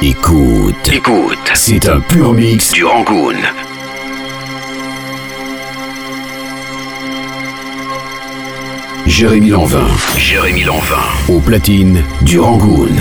Écoute. Écoute. C'est un pur mix du Rangoon. Jérémy Lanvin. Jérémy Lanvin. Au platine du Rangoon.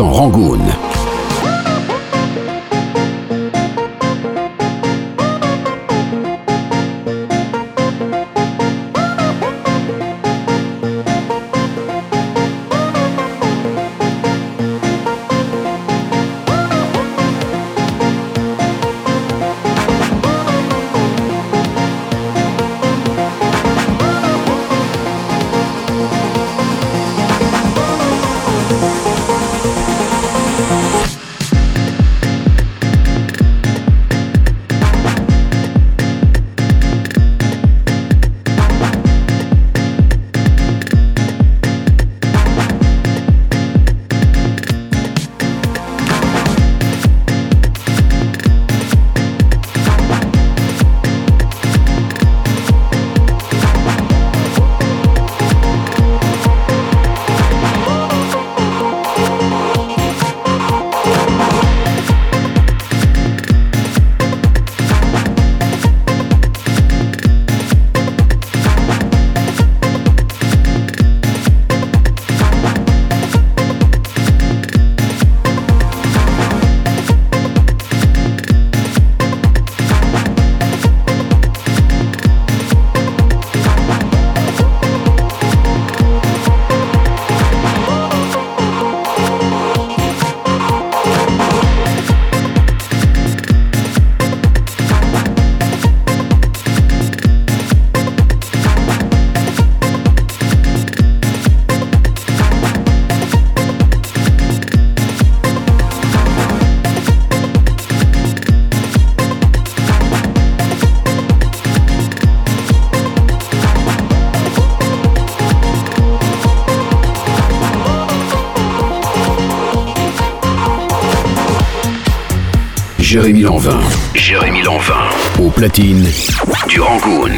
100% Rangoon. Jérémy Lanvin. Jérémy Lanvin. Au platine. Du Rangoon.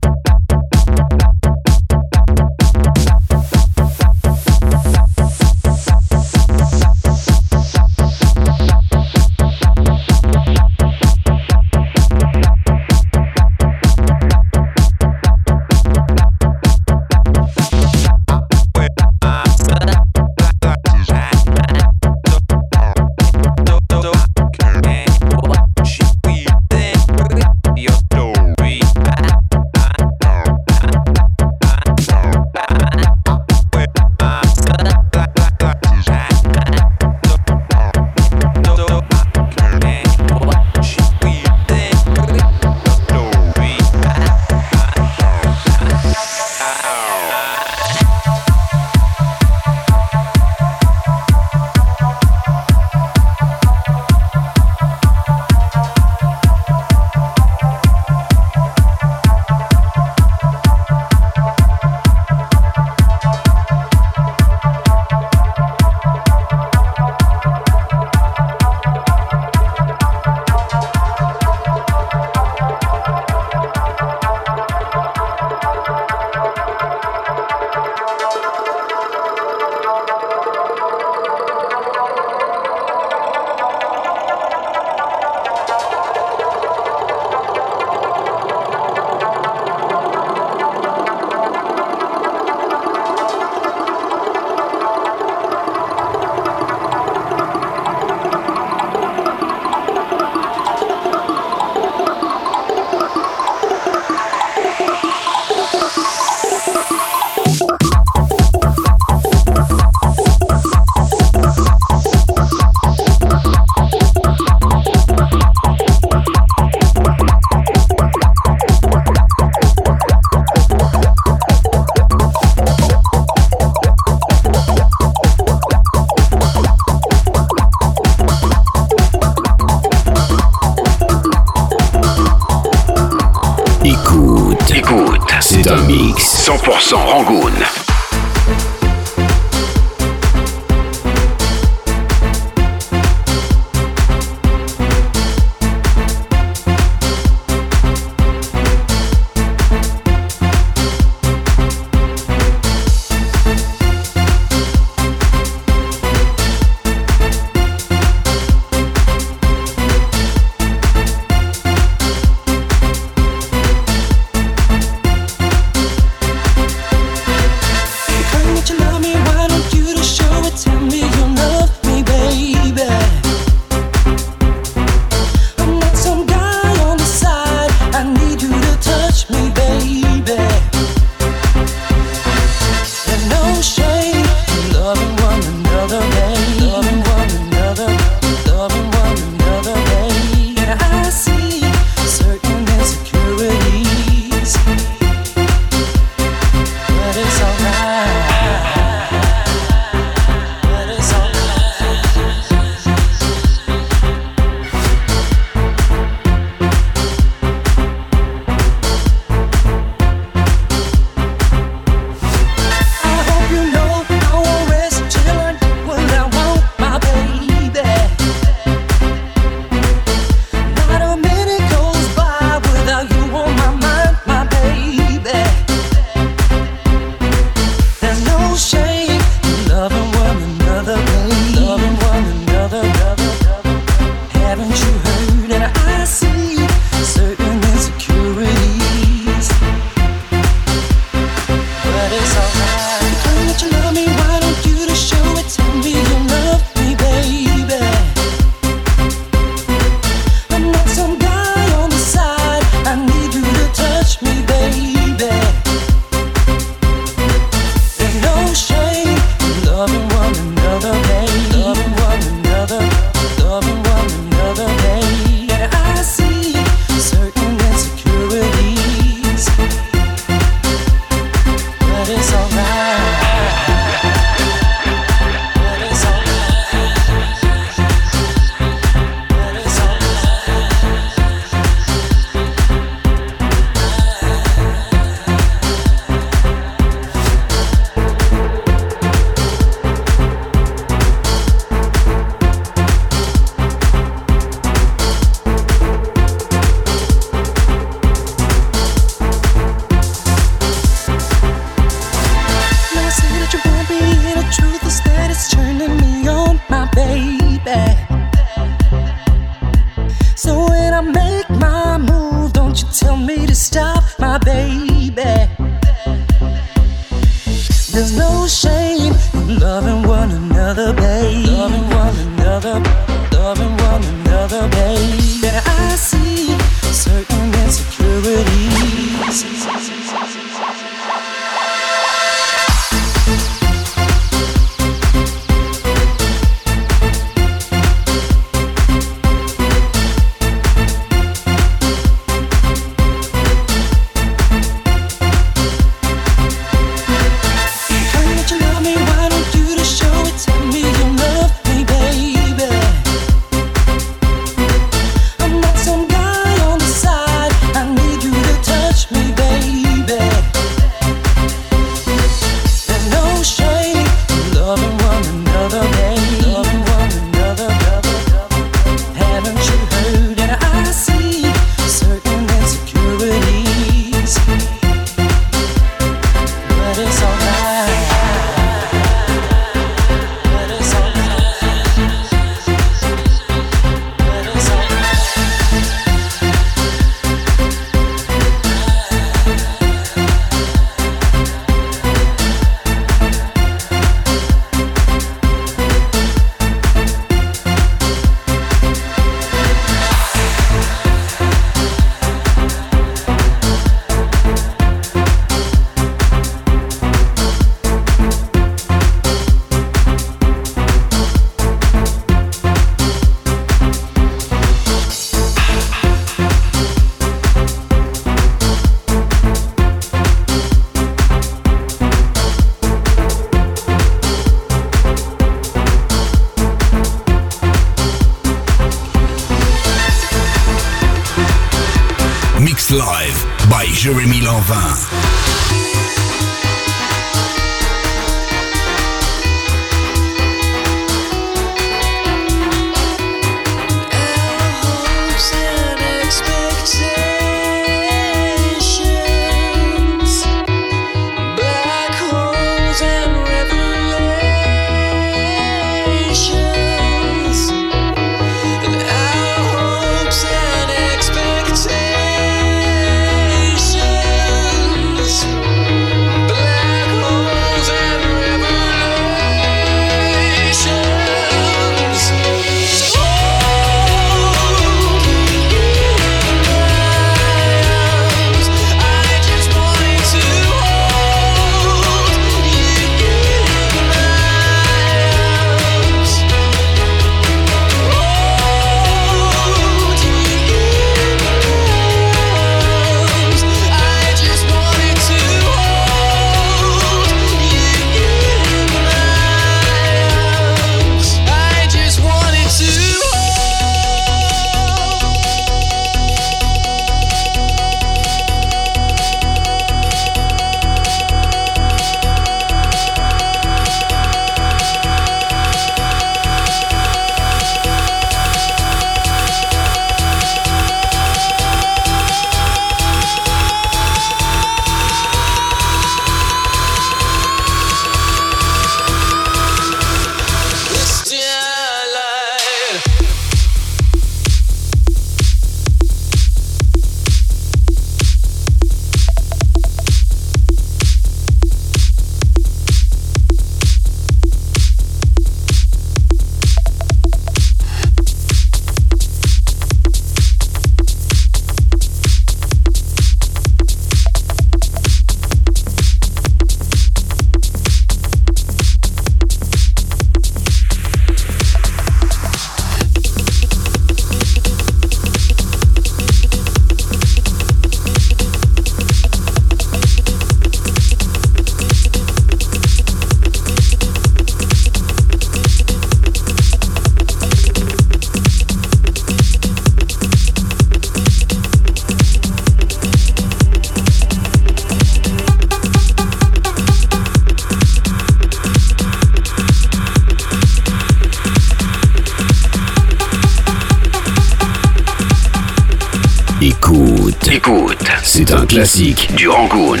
Classique du Rangoon.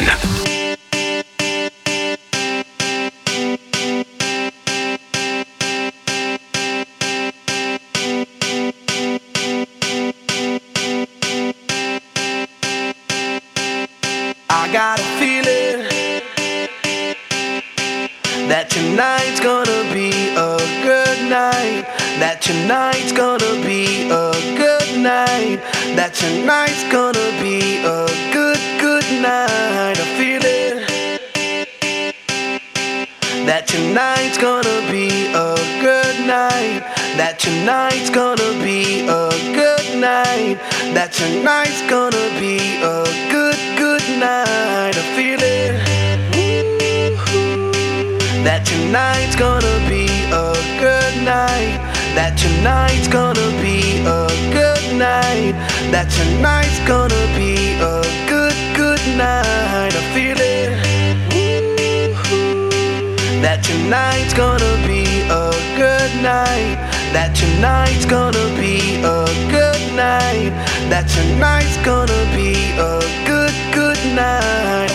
That tonight's gonna be a good, good night.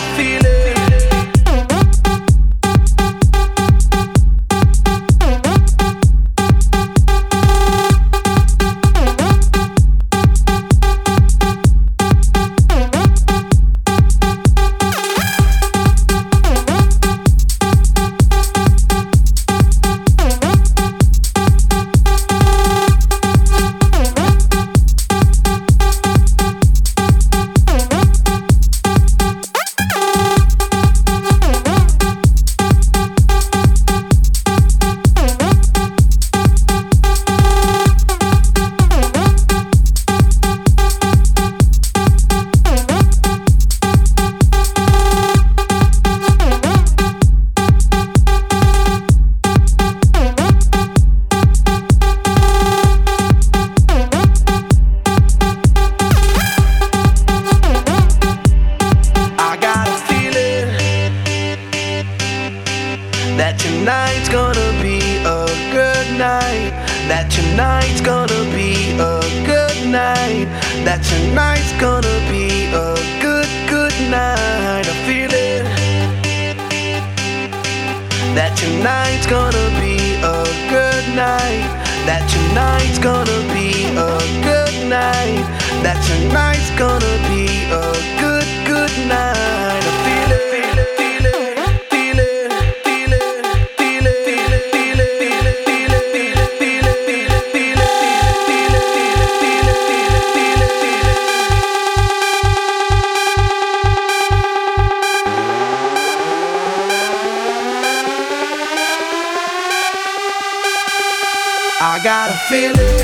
got a feeling.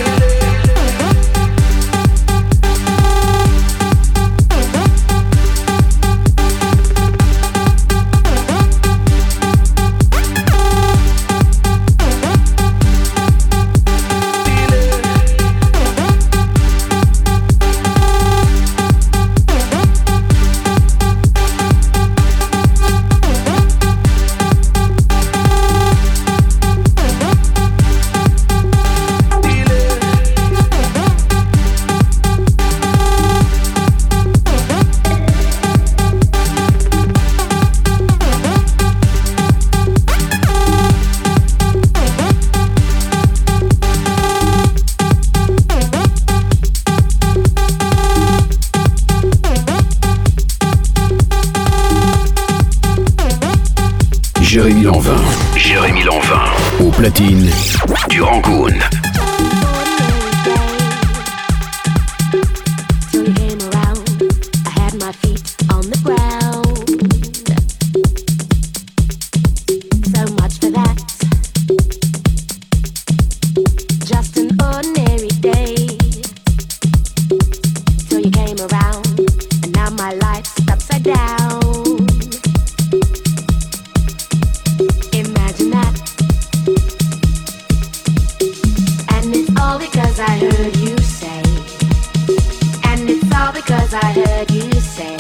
because I heard you say,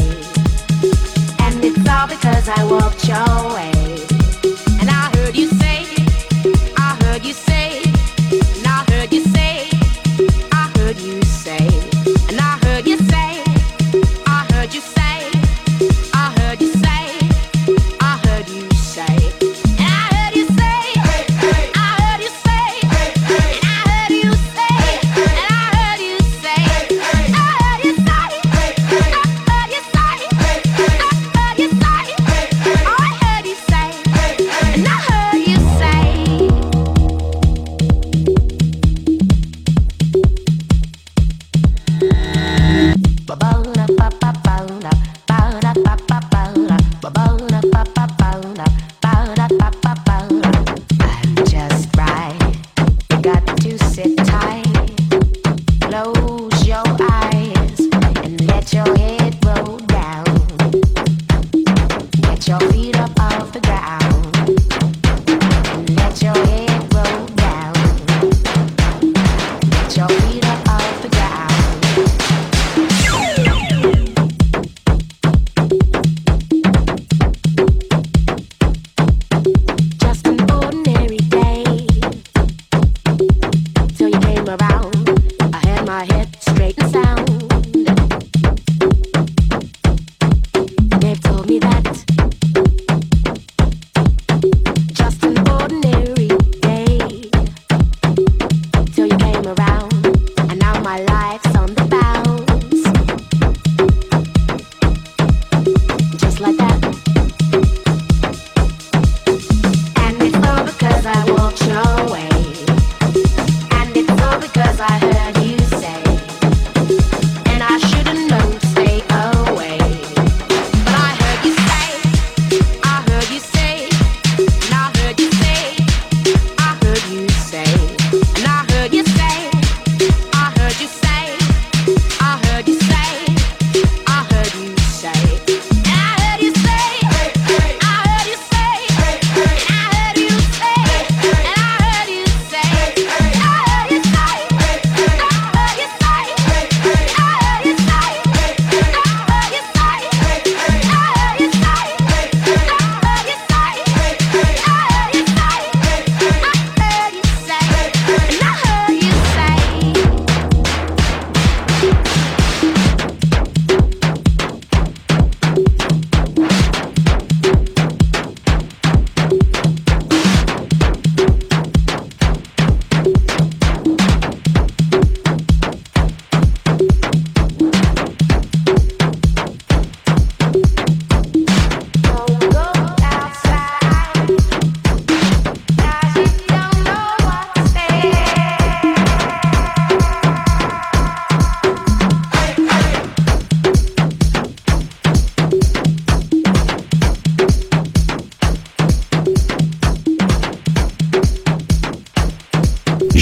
and it's all because I walked your way.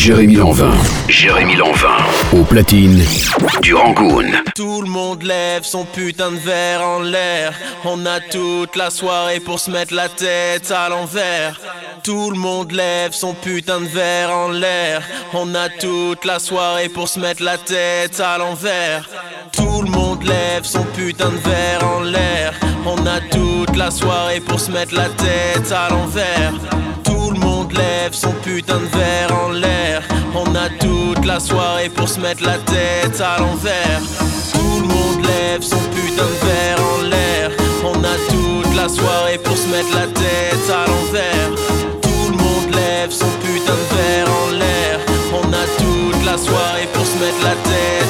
Jérémy Lanvin. Jérémy Lanvin. Au platine du Rangoon. Tout le monde lève son putain de verre en l'air. On a toute la soirée pour se mettre la tête à l'envers. Tout le monde lève son putain de verre en l'air. On a toute la soirée pour se mettre la tête à l'envers. Tout le monde lève son putain de verre en l'air. On a toute la soirée pour se mettre la tête à l'envers. Lève son putain de verre en l'air. On a toute la soirée pour se mettre la tête à l'envers. Tout le monde lève son putain de verre en l'air. On a toute la soirée pour se mettre la tête à l'envers. Tout le monde lève son putain de verre en l'air. On a toute la soirée pour se mettre la tête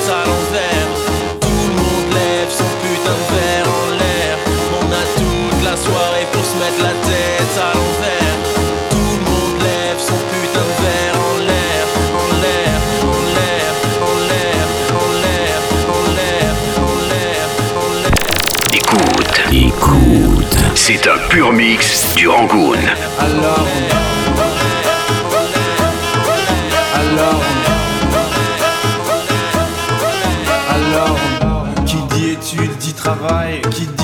C'est un pur mix du Rangoon. Alors, alors, alors, qui dit études dit travail, qui dit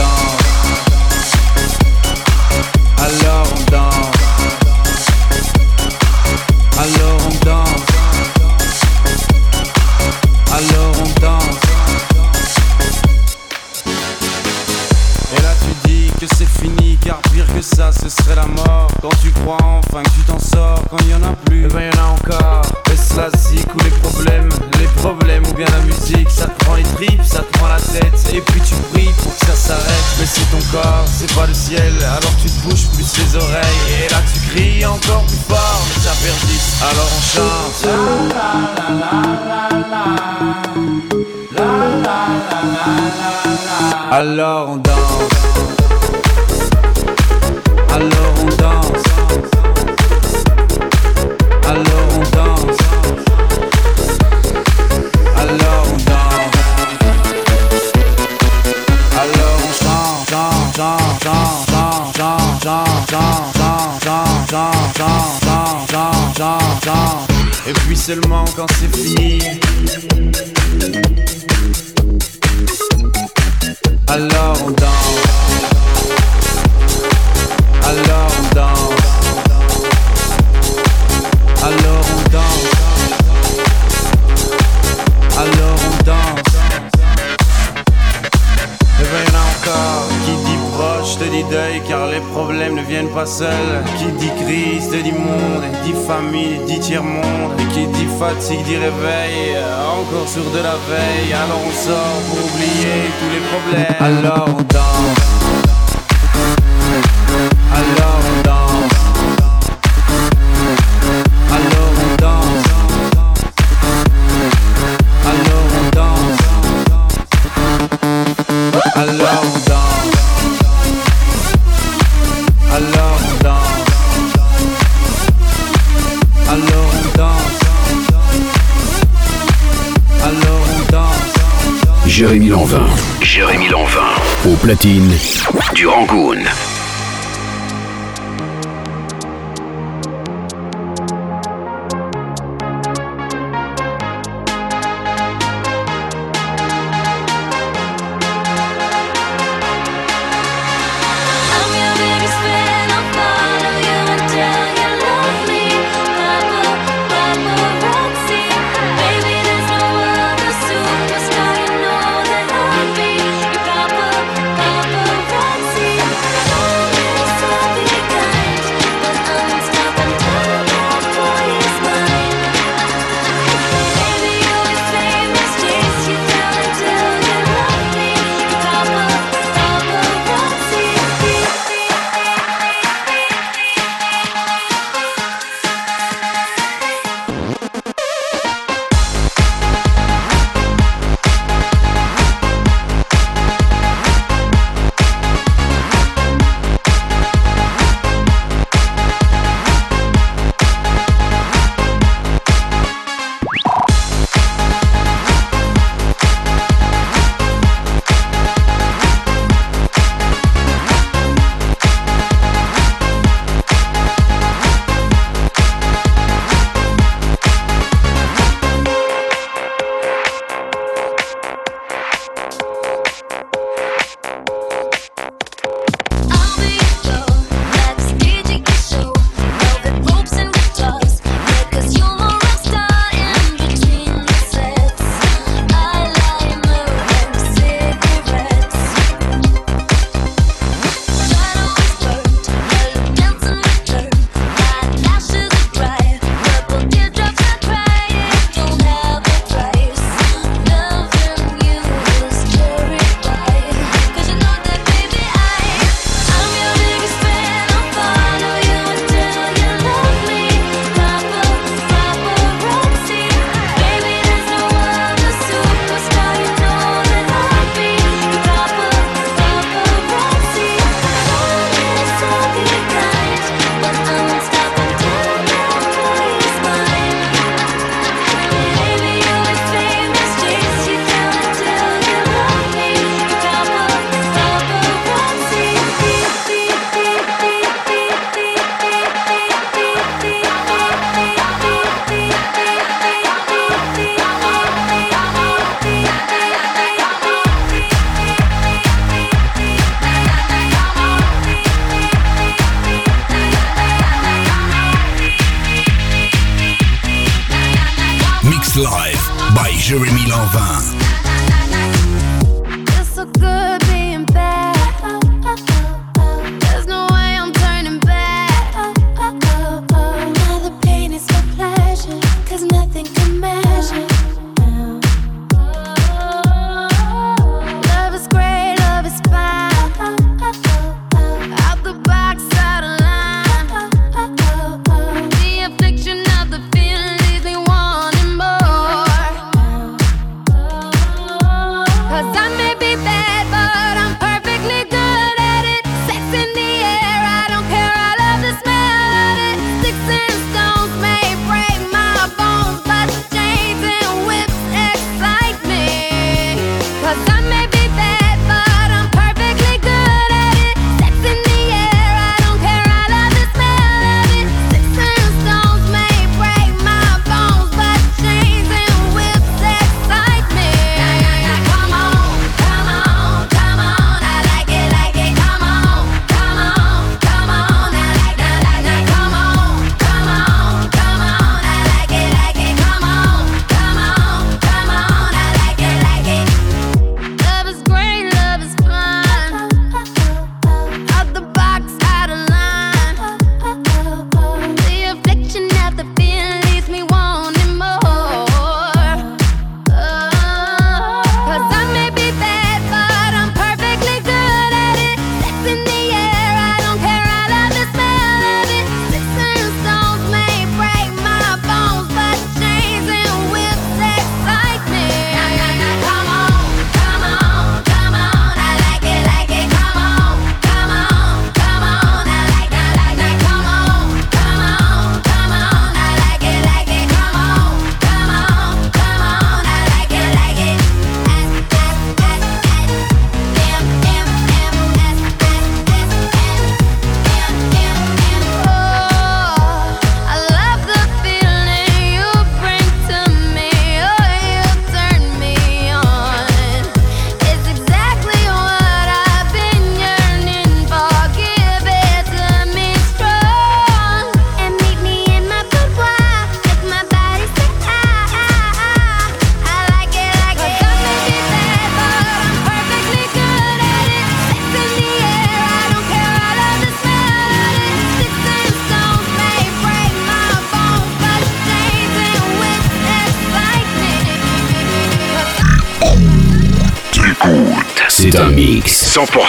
Quand c'est fini. Alors on danse. Alors on danse. Alors on danse. Alors on danse. Et a encore Qui dit proche te dit deuil car les problèmes ne viennent pas seuls. Qui dit crise te dit monde dit famille dit qui dit fatigue dit réveil Encore sur de la veille. Alors on sort pour oublier tous les problèmes. Alors on danse Paladine.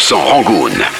100% Rangoon.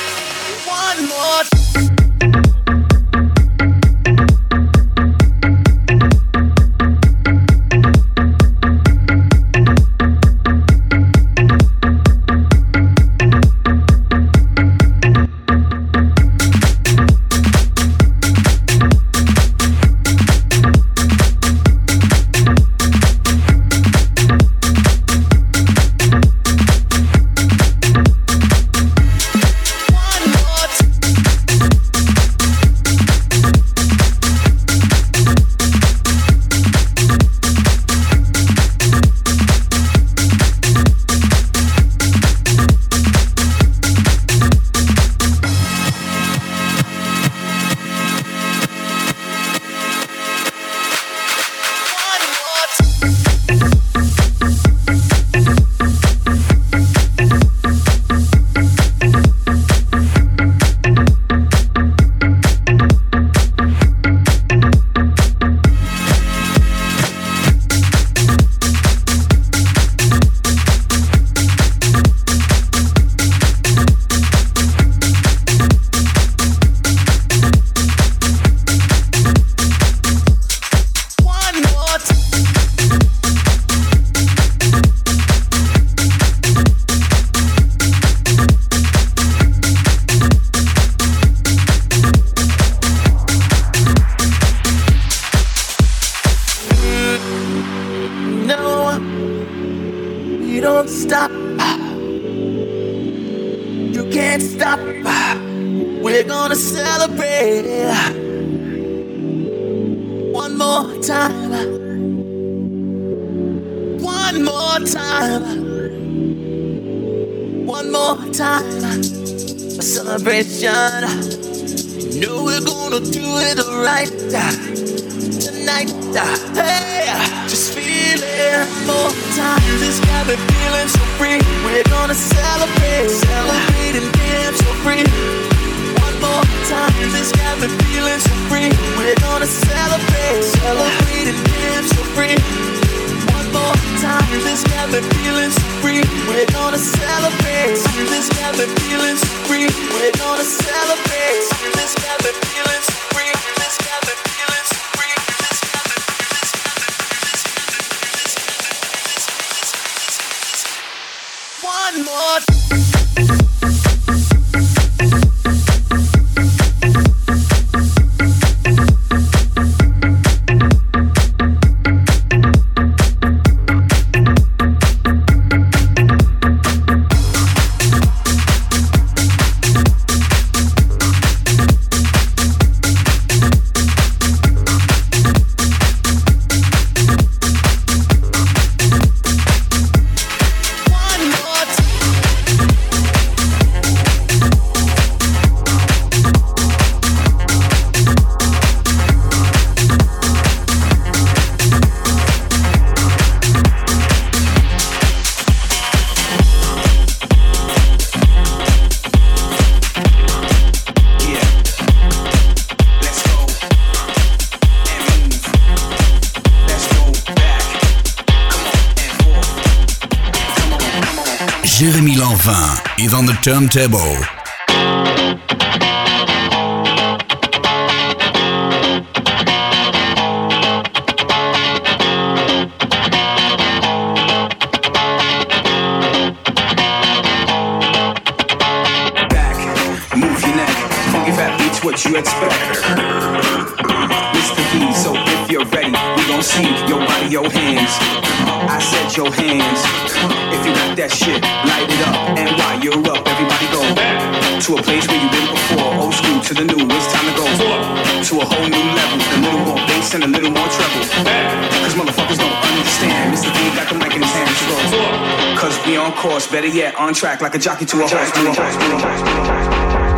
One more time. One more time. A celebration. You know we're gonna do it right tonight. Hey, just feel it, One more time. This got me feeling so free. We're gonna celebrate, celebrate and dance so free. One more time. This got me feeling so free. We're gonna celebrate, celebrate and dance so free. One more This got me feeling so free. We're gonna celebrate. This got me feeling so free. We're gonna celebrate. This got me feeling so free. Jérémy Lanvin is on the turntable. back, move your neck. Funky fat beats what you expect. Mr. V, so if you're ready, we gon' see your body, your hands. I said your hands. To a place where you've been before. Old school to the new, it's time to go to a whole new level. A little more bass and a little more treble. Cause motherfuckers don't understand. Mr. D got the mic in his hand, so go. Cause we on course, better yet, on track like a jockey to a horse.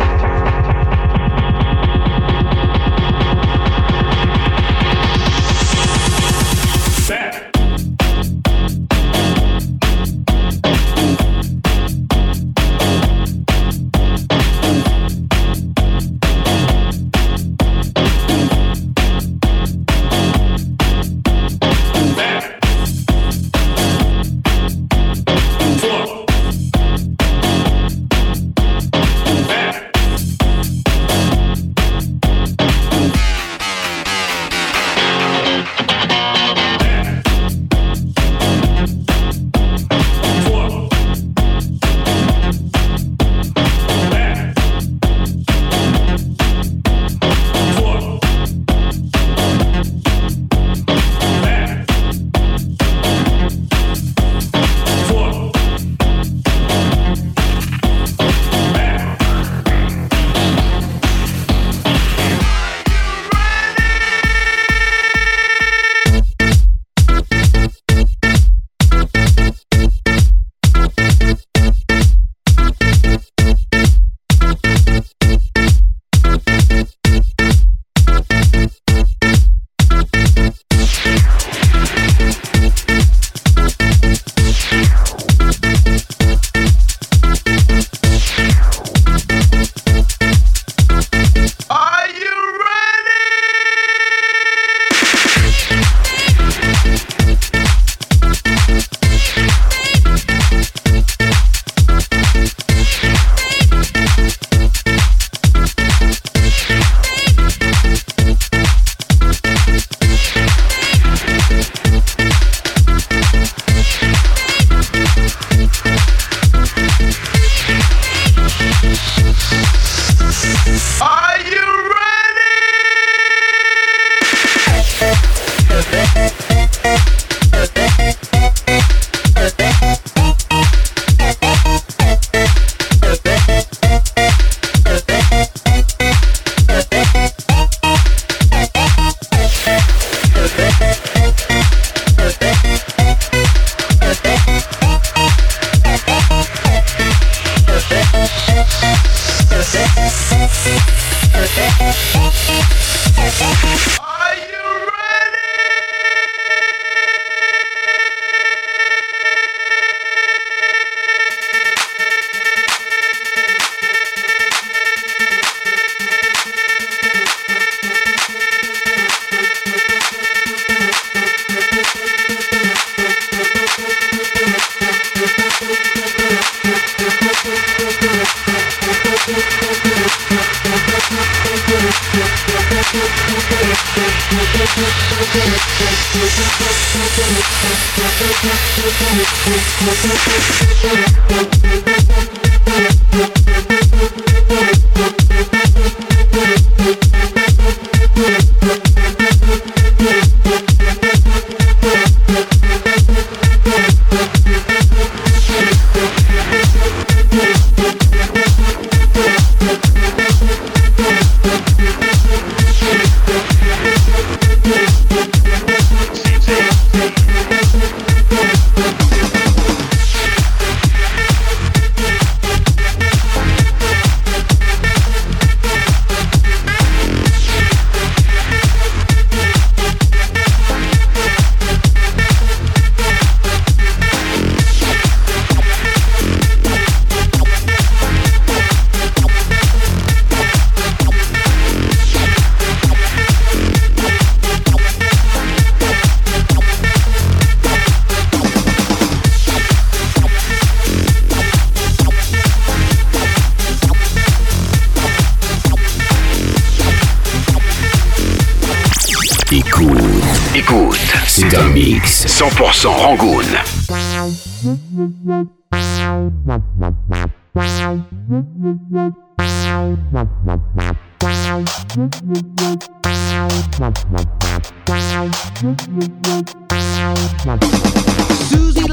A horse, to a horse. 100% Rangoon.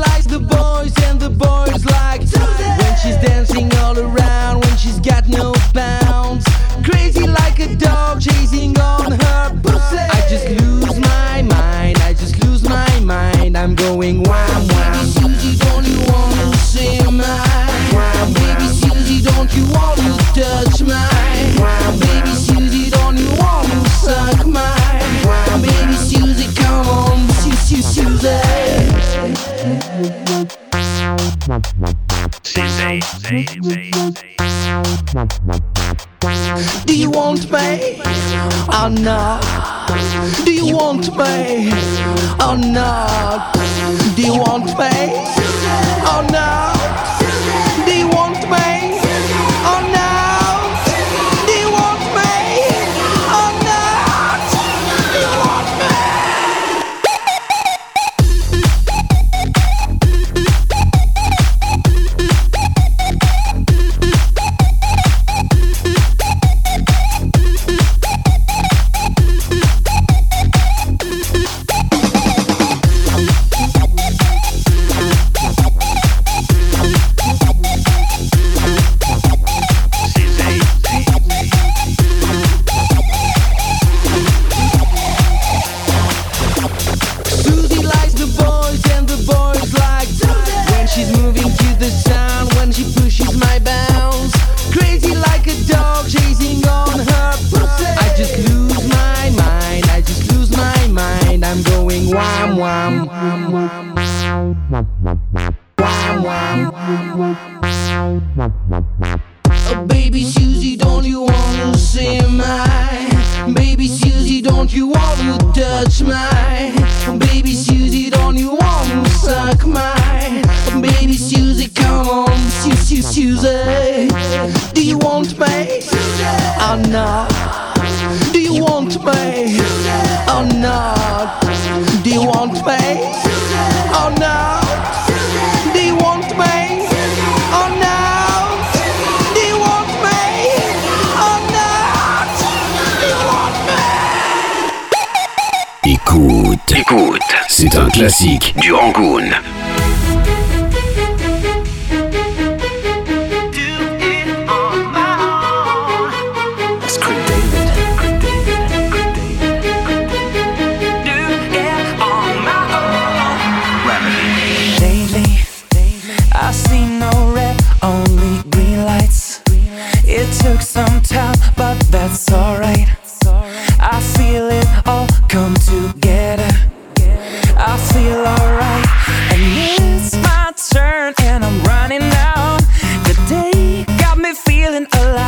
Likes the boys and the boys like when she's dancing all around when she's got no bounds. Crazy like a dog chasing on her pussy. I just lose my mind. I just lose my mind. I'm going wham wham. Baby Susie, don't you wanna see mine? Wham, Baby Susie, don't you wanna touch mine? Wham, Baby Susie, don't you wanna suck mine? Wham, Baby Susie, come on, Susie, Susie. Do you want me oh, or not? Do you want me oh, or not? Do you want me oh, or not? Do you want me classique feeling alive.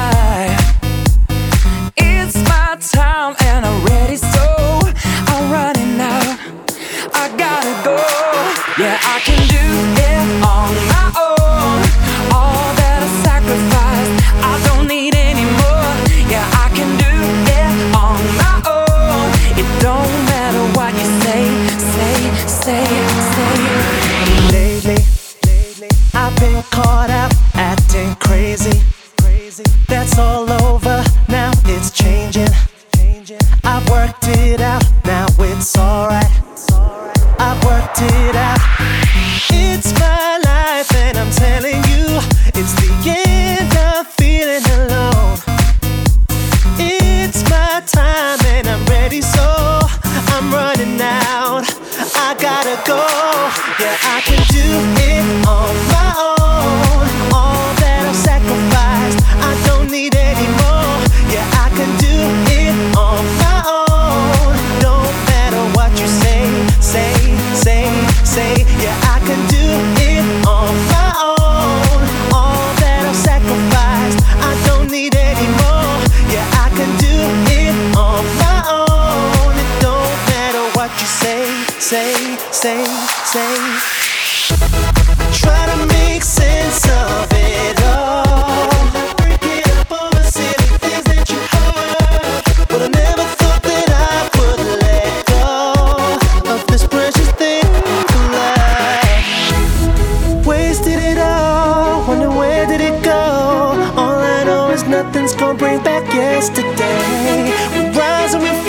wasted it all. Wonder where did it go? All I know is nothing's gonna bring back yesterday. We rise and we fall.